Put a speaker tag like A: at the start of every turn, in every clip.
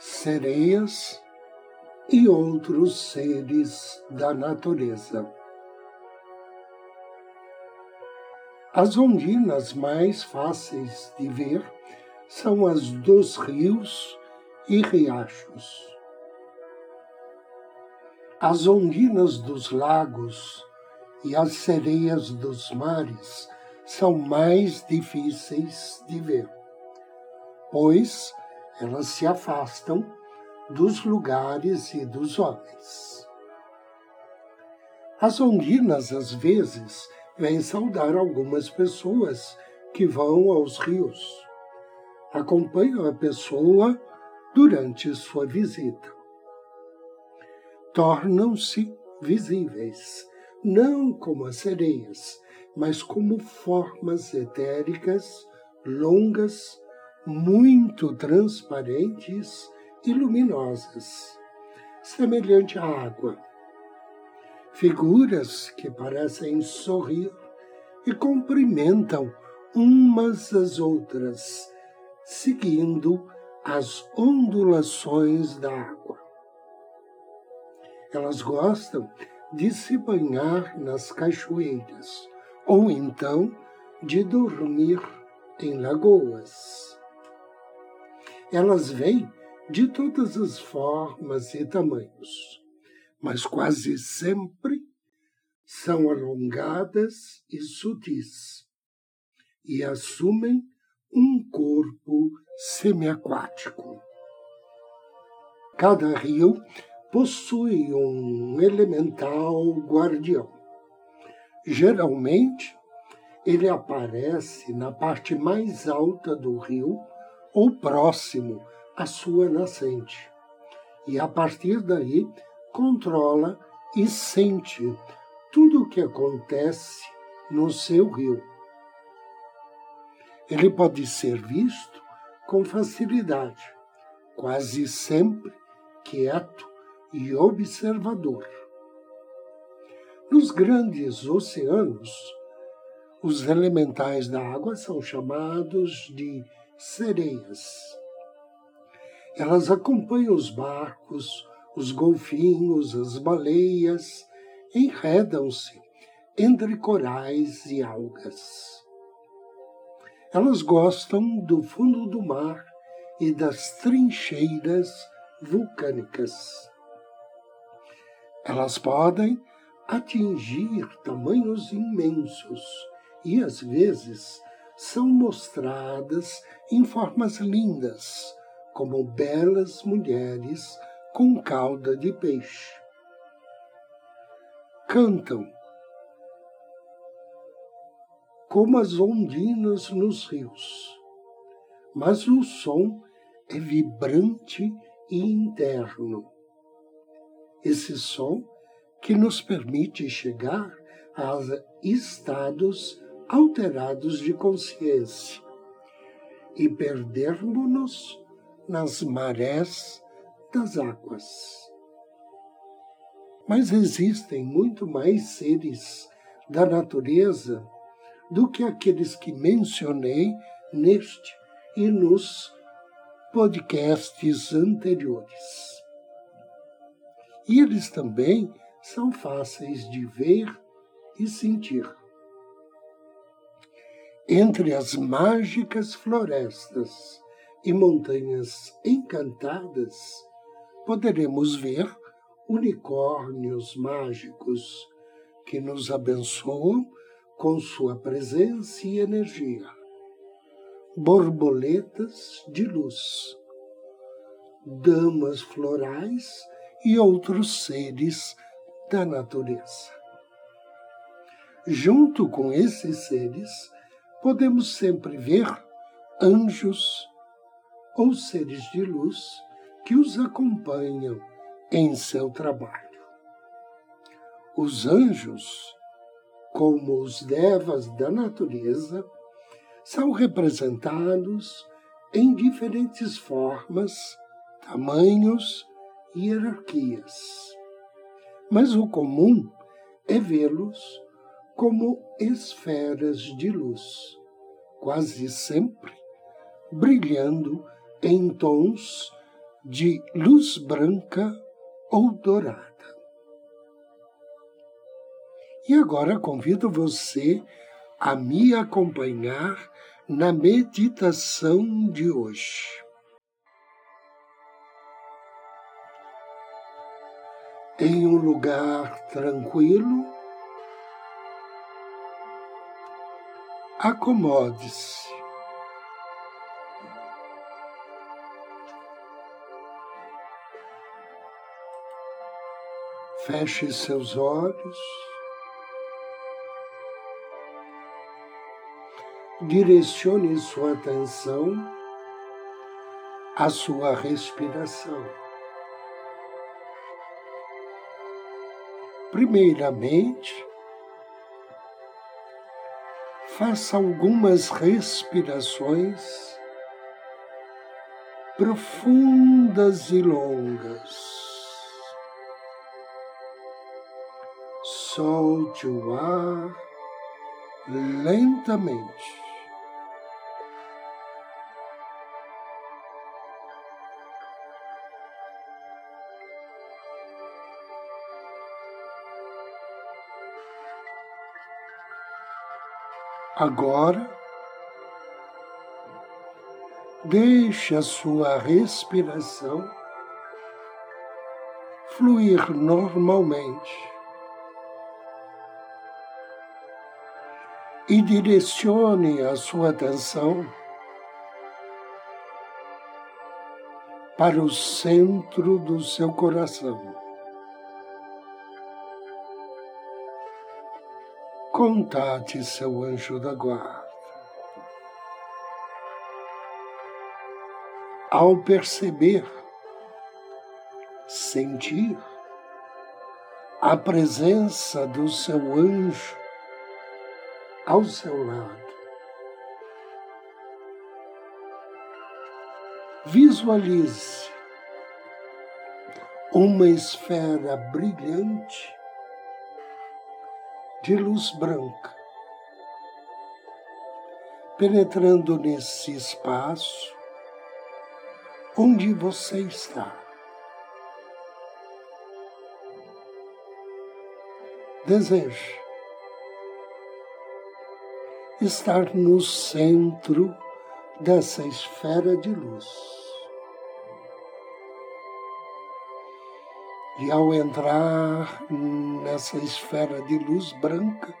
A: sereias e outros seres da natureza. As ondinas mais fáceis de ver são as dos rios e riachos. As ondinas dos lagos e as sereias dos mares são mais difíceis de ver, pois elas se afastam dos lugares e dos homens. As ondinas, às vezes, vêm saudar algumas pessoas que vão aos rios. Acompanham a pessoa durante sua visita. Tornam-se visíveis, não como as sereias, mas como formas etéricas, longas, muito transparentes e luminosas, semelhante à água. Figuras que parecem sorrir e cumprimentam umas às outras, seguindo as ondulações da água. Elas gostam de se banhar nas cachoeiras ou então de dormir em lagoas. Elas vêm de todas as formas e tamanhos, mas quase sempre são alongadas e sutis e assumem um corpo semiaquático. Cada rio possui um elemental guardião. Geralmente, ele aparece na parte mais alta do rio ou próximo à sua nascente. E a partir daí controla e sente tudo o que acontece no seu rio. Ele pode ser visto com facilidade, quase sempre quieto e observador. Nos grandes oceanos, os elementais da água são chamados de sereias. Elas acompanham os barcos, os golfinhos, as baleias, enredam-se entre corais e algas. Elas gostam do fundo do mar e das trincheiras vulcânicas. Elas podem atingir tamanhos imensos e, às vezes, são mostradas em formas lindas, como belas mulheres com cauda de peixe. Cantam como as ondinas nos rios, mas o som é vibrante e interno. Esse som que nos permite chegar a estados alterados de consciência e perdermos-nos nas marés das águas. Mas existem muito mais seres da natureza do que aqueles que mencionei neste e nos podcasts anteriores. E eles também são fáceis de ver e sentir entre as mágicas florestas e montanhas encantadas, poderemos ver unicórnios mágicos que nos abençoam com sua presença e energia, borboletas de luz, damas florais e outros seres da natureza. Junto com esses seres, podemos sempre ver anjos ou seres de luz que os acompanham em seu trabalho. Os anjos, como os devas da natureza, são representados em diferentes formas, tamanhos e hierarquias. Mas o comum é vê-los como esferas de luz, quase sempre brilhando em tons de luz branca ou dourada. E agora convido você a me acompanhar na meditação de hoje. Em um lugar tranquilo, acomode-se. Feche seus olhos. Direcione sua atenção à sua respiração. Primeiramente, faça algumas respirações profundas e longas. Solte o ar lentamente. Agora, deixe a sua respiração fluir normalmente. E direcione a sua atenção para o centro do seu coração. Contate seu anjo da guarda. Ao perceber, sentir a presença do seu anjo ao seu lado, visualize uma esfera brilhante de luz branca, penetrando nesse espaço onde você está. Deseje estar no centro dessa esfera de luz. E ao entrar nessa esfera de luz branca,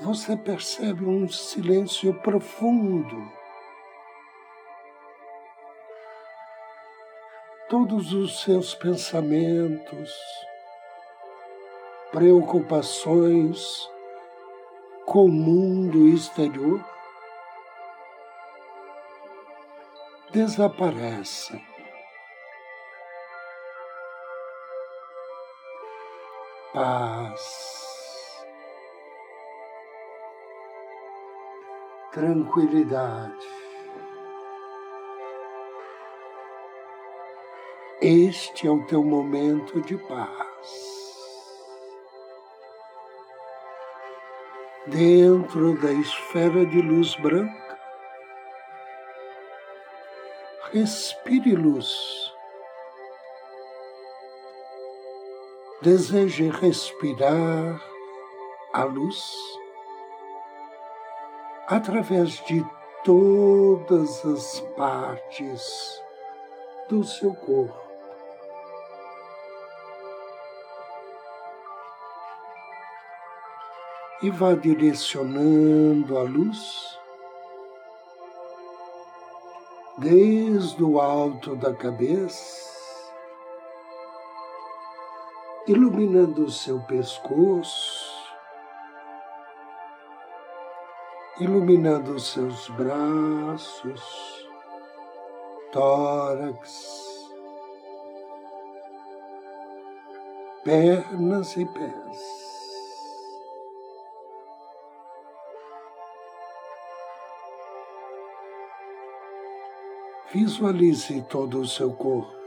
A: você percebe um silêncio profundo. Todos os seus pensamentos, preocupações com o mundo exterior desaparecem. Paz, tranquilidade. Este é o teu momento de paz. Dentro da esfera de luz branca, respire luz deseje respirar a luz através de todas as partes do seu corpo. E vá direcionando a luz desde o alto da cabeça, iluminando o seu pescoço, iluminando os seus braços, tórax, pernas e pés. Visualize todo o seu corpo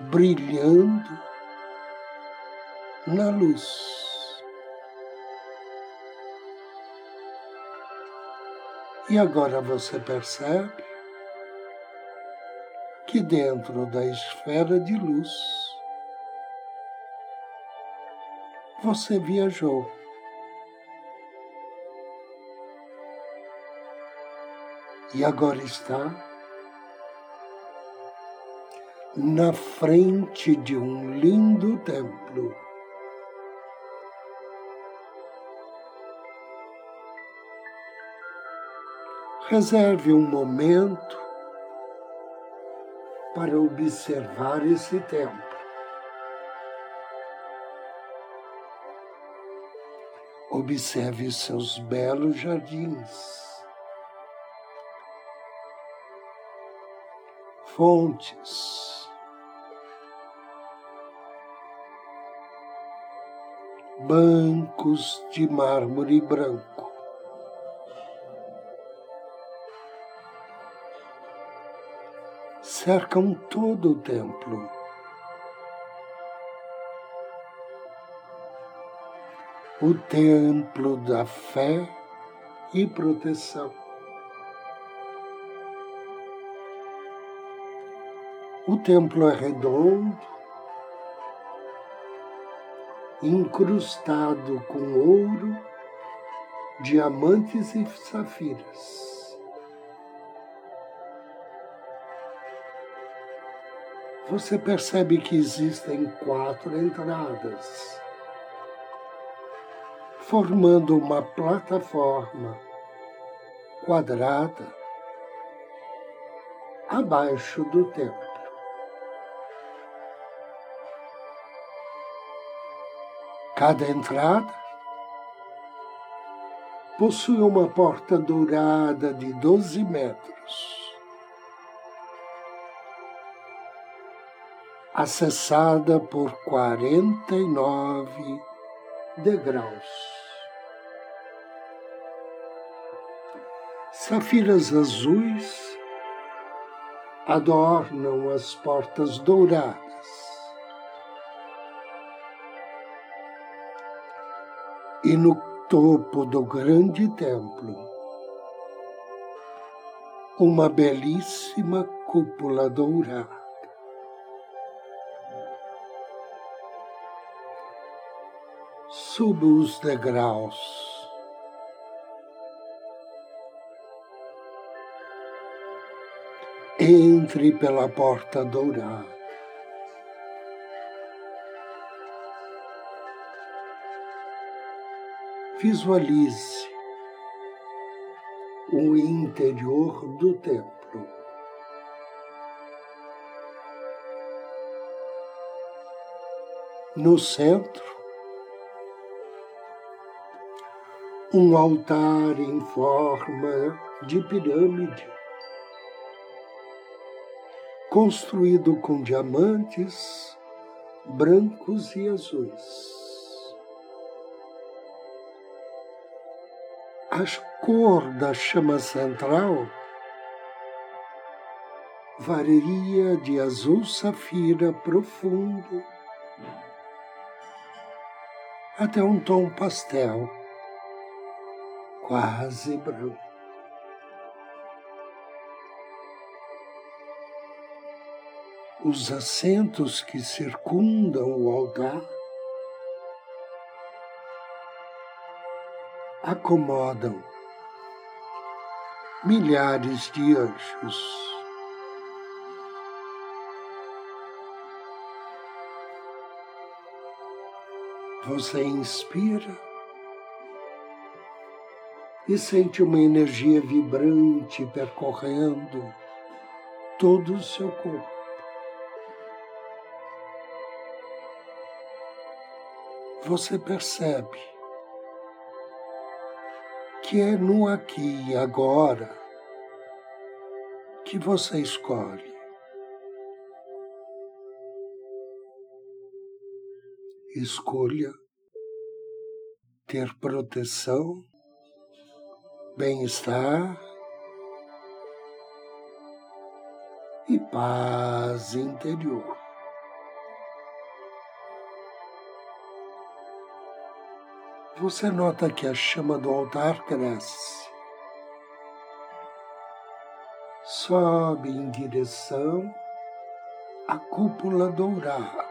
A: brilhando na luz. E agora você percebe que dentro da esfera de luz você viajou. E agora está na frente de um lindo templo. Reserve um momento para observar esse templo. Observe seus belos jardins, fontes, bancos de mármore branco. cercam todo o templo. O templo da fé e proteção. O templo é redondo, incrustado com ouro, diamantes e safiras. você percebe que existem quatro entradas, formando uma plataforma quadrada abaixo do templo. Cada entrada possui uma porta dourada de 12 metros acessada por 49 degraus. Safiras azuis adornam as portas douradas. E no topo do grande templo, uma belíssima cúpula dourada. suba os degraus. Entre pela porta dourada. Visualize o interior do templo. No centro, um altar em forma de pirâmide, construído com diamantes brancos e azuis. A cor da chama central varia de azul safira profundo até um tom pastel quase branco. Os assentos que circundam o altar acomodam milhares de anjos. Você inspira e sente uma energia vibrante percorrendo todo o seu corpo. Você percebe que é no aqui e agora que você escolhe. Escolha ter proteção bem-estar e paz interior. Você nota que a chama do altar cresce, sobe em direção à cúpula dourada,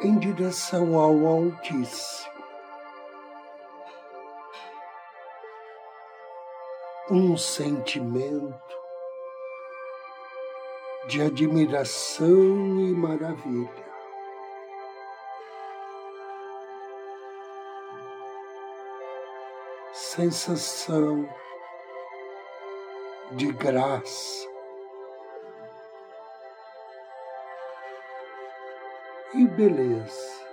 A: em direção ao Altíssimo. um sentimento de admiração e maravilha. Sensação de graça e beleza.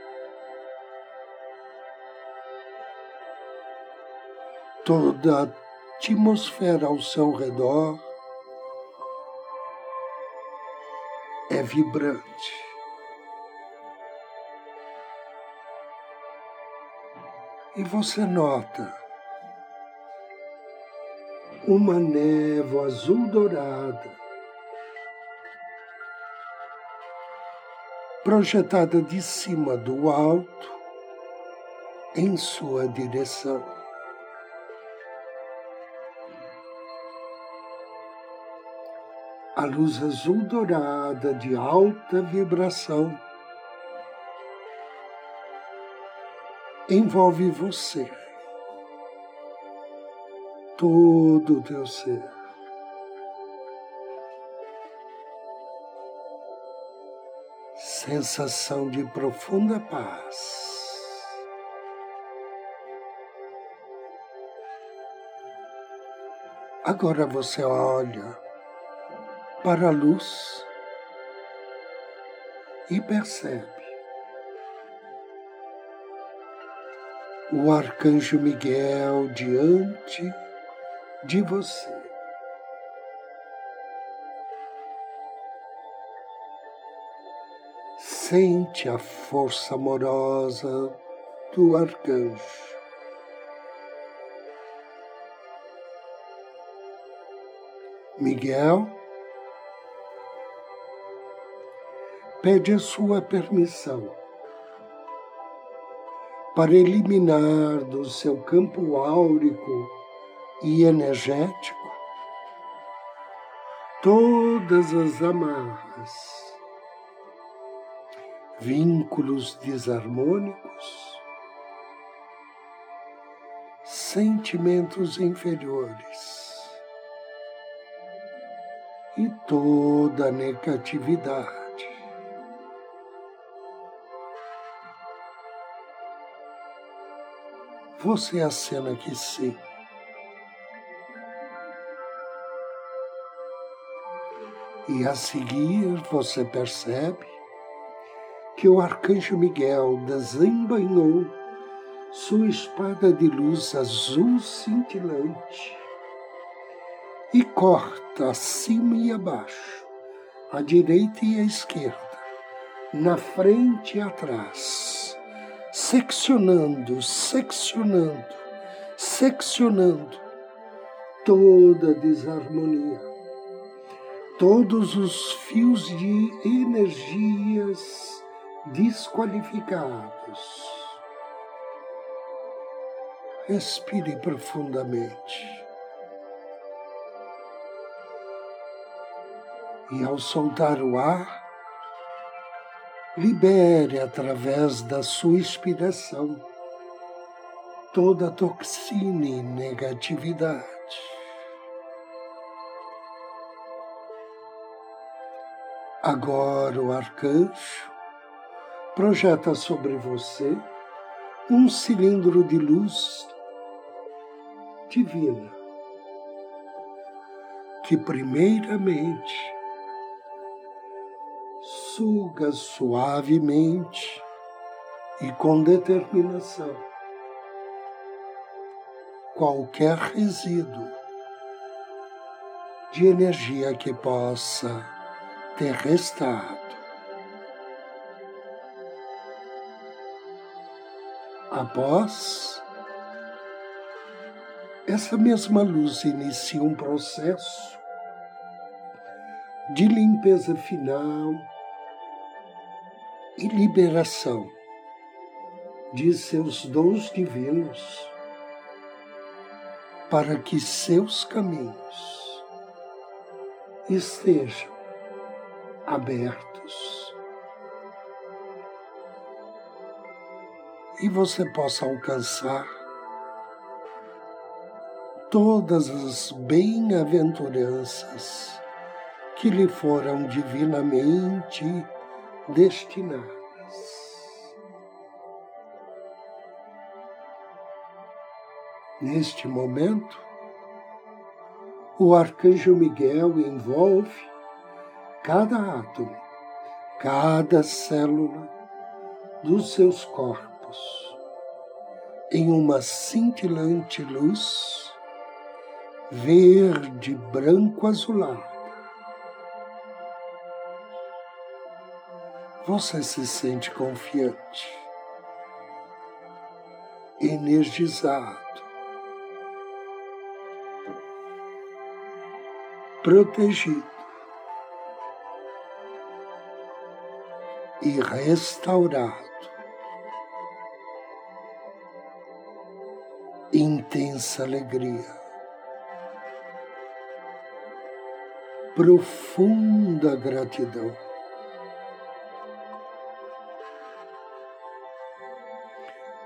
A: Toda atmosfera ao seu redor é vibrante. E você nota uma névoa azul dourada projetada de cima do alto em sua direção. a luz azul dourada de alta vibração envolve você, todo o teu ser. Sensação de profunda paz. Agora você olha para a luz e percebe o arcanjo Miguel diante de você. Sente a força amorosa do arcanjo. Miguel pede a sua permissão para eliminar do seu campo áurico e energético todas as amarras, vínculos desarmônicos, sentimentos inferiores e toda negatividade. Você acena que sim. E a seguir você percebe que o arcanjo Miguel desembanhou sua espada de luz azul cintilante e corta acima e abaixo, à direita e à esquerda, na frente e atrás seccionando, seccionando, seccionando toda desarmonia, todos os fios de energias desqualificados. Respire profundamente. E ao soltar o ar, libere através da sua inspiração toda toxina e negatividade. Agora o arcanjo projeta sobre você um cilindro de luz divina que primeiramente suga suavemente e com determinação qualquer resíduo de energia que possa ter restado. Após, essa mesma luz inicia um processo de limpeza final e liberação de seus dons divinos para que seus caminhos estejam abertos e você possa alcançar todas as bem-aventuranças que lhe foram divinamente destinadas. Neste momento, o arcanjo Miguel envolve cada átomo, cada célula dos seus corpos em uma cintilante luz verde, branco, azulada. Você se sente confiante, energizado, protegido. E restaurado. Intensa alegria, profunda gratidão.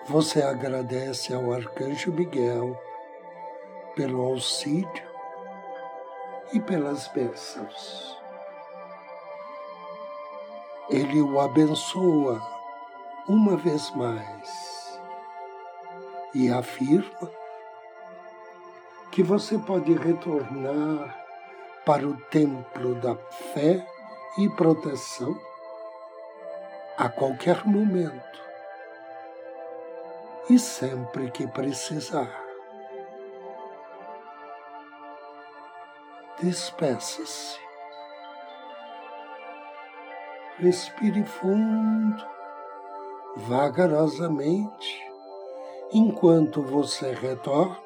A: Você agradece ao Arcanjo Miguel pelo auxílio e pelas bênçãos ele o abençoa uma vez mais e afirma que você pode retornar para o templo da fé e proteção a qualquer momento e sempre que precisar. Despeça-se Respire fundo, vagarosamente, enquanto você retorna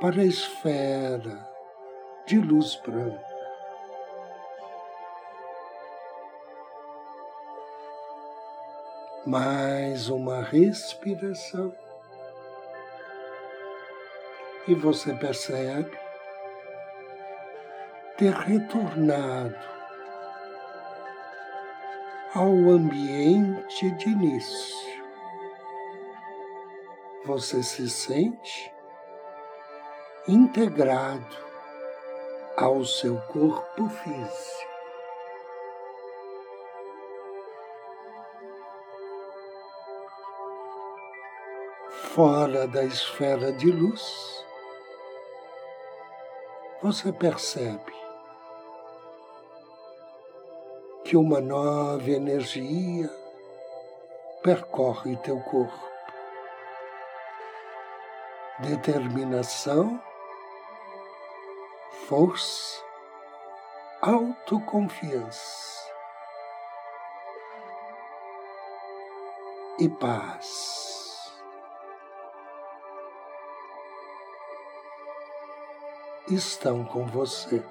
A: para a esfera de luz branca. Mais uma respiração. E você percebe ter retornado ao ambiente de início. Você se sente integrado ao seu corpo físico. Fora da esfera de luz, você percebe que uma nova energia percorre teu corpo. Determinação, força, autoconfiança e paz. Estão com você.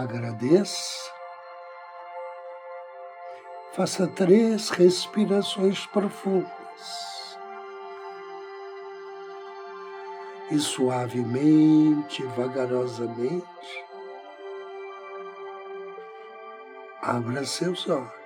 A: Agradeça. Faça três respirações profundas. E suavemente, vagarosamente, abra seus olhos.